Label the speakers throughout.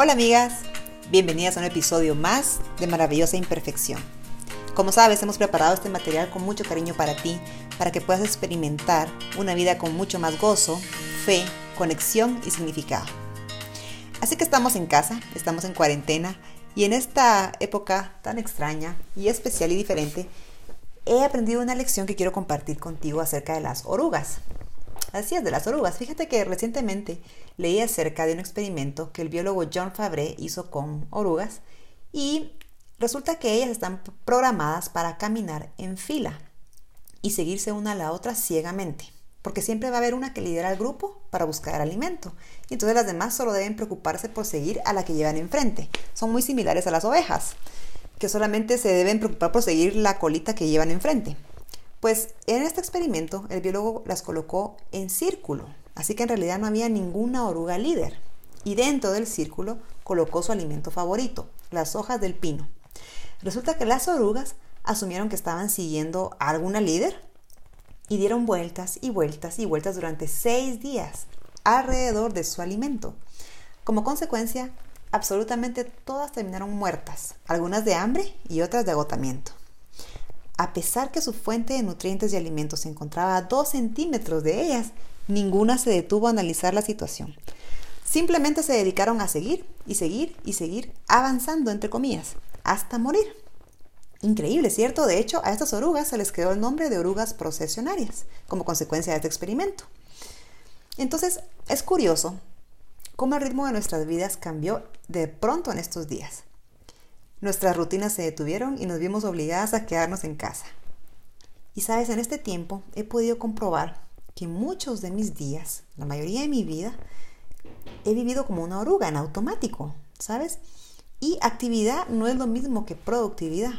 Speaker 1: Hola amigas, bienvenidas a un episodio más de Maravillosa Imperfección. Como sabes, hemos preparado este material con mucho cariño para ti, para que puedas experimentar una vida con mucho más gozo, fe, conexión y significado. Así que estamos en casa, estamos en cuarentena y en esta época tan extraña y especial y diferente, he aprendido una lección que quiero compartir contigo acerca de las orugas. Así es, de las orugas. Fíjate que recientemente leí acerca de un experimento que el biólogo John Fabre hizo con orugas y resulta que ellas están programadas para caminar en fila y seguirse una a la otra ciegamente, porque siempre va a haber una que lidera al grupo para buscar alimento y entonces las demás solo deben preocuparse por seguir a la que llevan enfrente. Son muy similares a las ovejas, que solamente se deben preocupar por seguir la colita que llevan enfrente. Pues en este experimento el biólogo las colocó en círculo, así que en realidad no había ninguna oruga líder. Y dentro del círculo colocó su alimento favorito, las hojas del pino. Resulta que las orugas asumieron que estaban siguiendo a alguna líder y dieron vueltas y vueltas y vueltas durante seis días alrededor de su alimento. Como consecuencia, absolutamente todas terminaron muertas, algunas de hambre y otras de agotamiento a pesar que su fuente de nutrientes y alimentos se encontraba a dos centímetros de ellas, ninguna se detuvo a analizar la situación. Simplemente se dedicaron a seguir y seguir y seguir avanzando, entre comillas, hasta morir. Increíble, ¿cierto? De hecho, a estas orugas se les quedó el nombre de orugas procesionarias, como consecuencia de este experimento. Entonces, es curioso cómo el ritmo de nuestras vidas cambió de pronto en estos días. Nuestras rutinas se detuvieron y nos vimos obligadas a quedarnos en casa. Y sabes, en este tiempo he podido comprobar que muchos de mis días, la mayoría de mi vida, he vivido como una oruga en automático, ¿sabes? Y actividad no es lo mismo que productividad.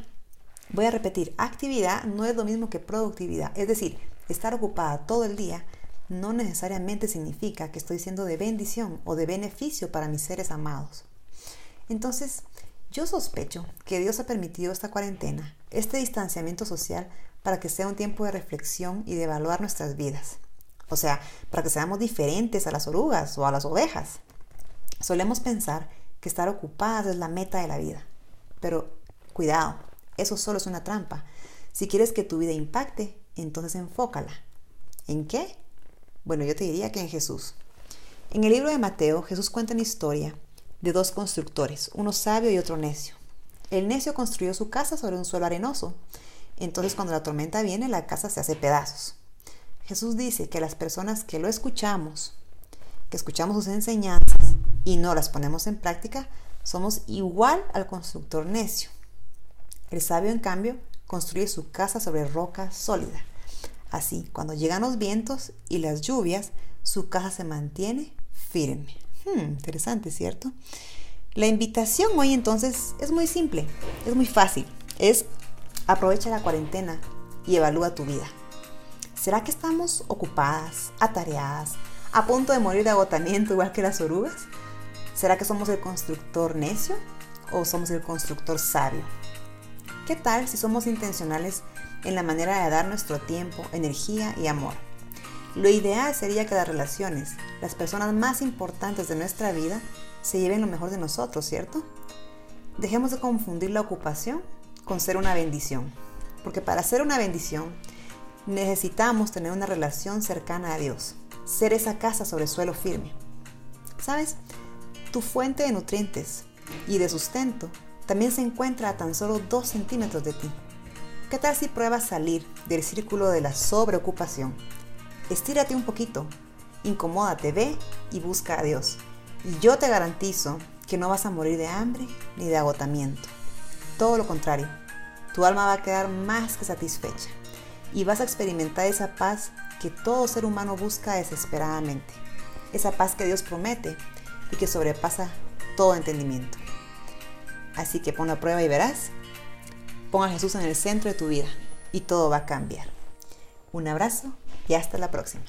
Speaker 1: Voy a repetir, actividad no es lo mismo que productividad. Es decir, estar ocupada todo el día no necesariamente significa que estoy siendo de bendición o de beneficio para mis seres amados. Entonces, yo sospecho que Dios ha permitido esta cuarentena, este distanciamiento social, para que sea un tiempo de reflexión y de evaluar nuestras vidas. O sea, para que seamos diferentes a las orugas o a las ovejas. Solemos pensar que estar ocupadas es la meta de la vida. Pero cuidado, eso solo es una trampa. Si quieres que tu vida impacte, entonces enfócala. ¿En qué? Bueno, yo te diría que en Jesús. En el libro de Mateo, Jesús cuenta una historia de dos constructores, uno sabio y otro necio. El necio construyó su casa sobre un suelo arenoso. Entonces cuando la tormenta viene, la casa se hace pedazos. Jesús dice que las personas que lo escuchamos, que escuchamos sus enseñanzas y no las ponemos en práctica, somos igual al constructor necio. El sabio, en cambio, construye su casa sobre roca sólida. Así, cuando llegan los vientos y las lluvias, su casa se mantiene firme. Hmm, interesante, ¿cierto? La invitación hoy entonces es muy simple, es muy fácil. Es aprovecha la cuarentena y evalúa tu vida. ¿Será que estamos ocupadas, atareadas, a punto de morir de agotamiento igual que las orugas? ¿Será que somos el constructor necio o somos el constructor sabio? ¿Qué tal si somos intencionales en la manera de dar nuestro tiempo, energía y amor? Lo ideal sería que las relaciones, las personas más importantes de nuestra vida, se lleven lo mejor de nosotros, ¿cierto? Dejemos de confundir la ocupación con ser una bendición, porque para ser una bendición necesitamos tener una relación cercana a Dios, ser esa casa sobre suelo firme. ¿Sabes? Tu fuente de nutrientes y de sustento también se encuentra a tan solo dos centímetros de ti. ¿Qué tal si pruebas salir del círculo de la sobreocupación estírate un poquito, incomódate, ve y busca a Dios. Y yo te garantizo que no vas a morir de hambre ni de agotamiento. Todo lo contrario, tu alma va a quedar más que satisfecha y vas a experimentar esa paz que todo ser humano busca desesperadamente. Esa paz que Dios promete y que sobrepasa todo entendimiento. Así que pon a prueba y verás. Pon a Jesús en el centro de tu vida y todo va a cambiar. Un abrazo y hasta la próxima.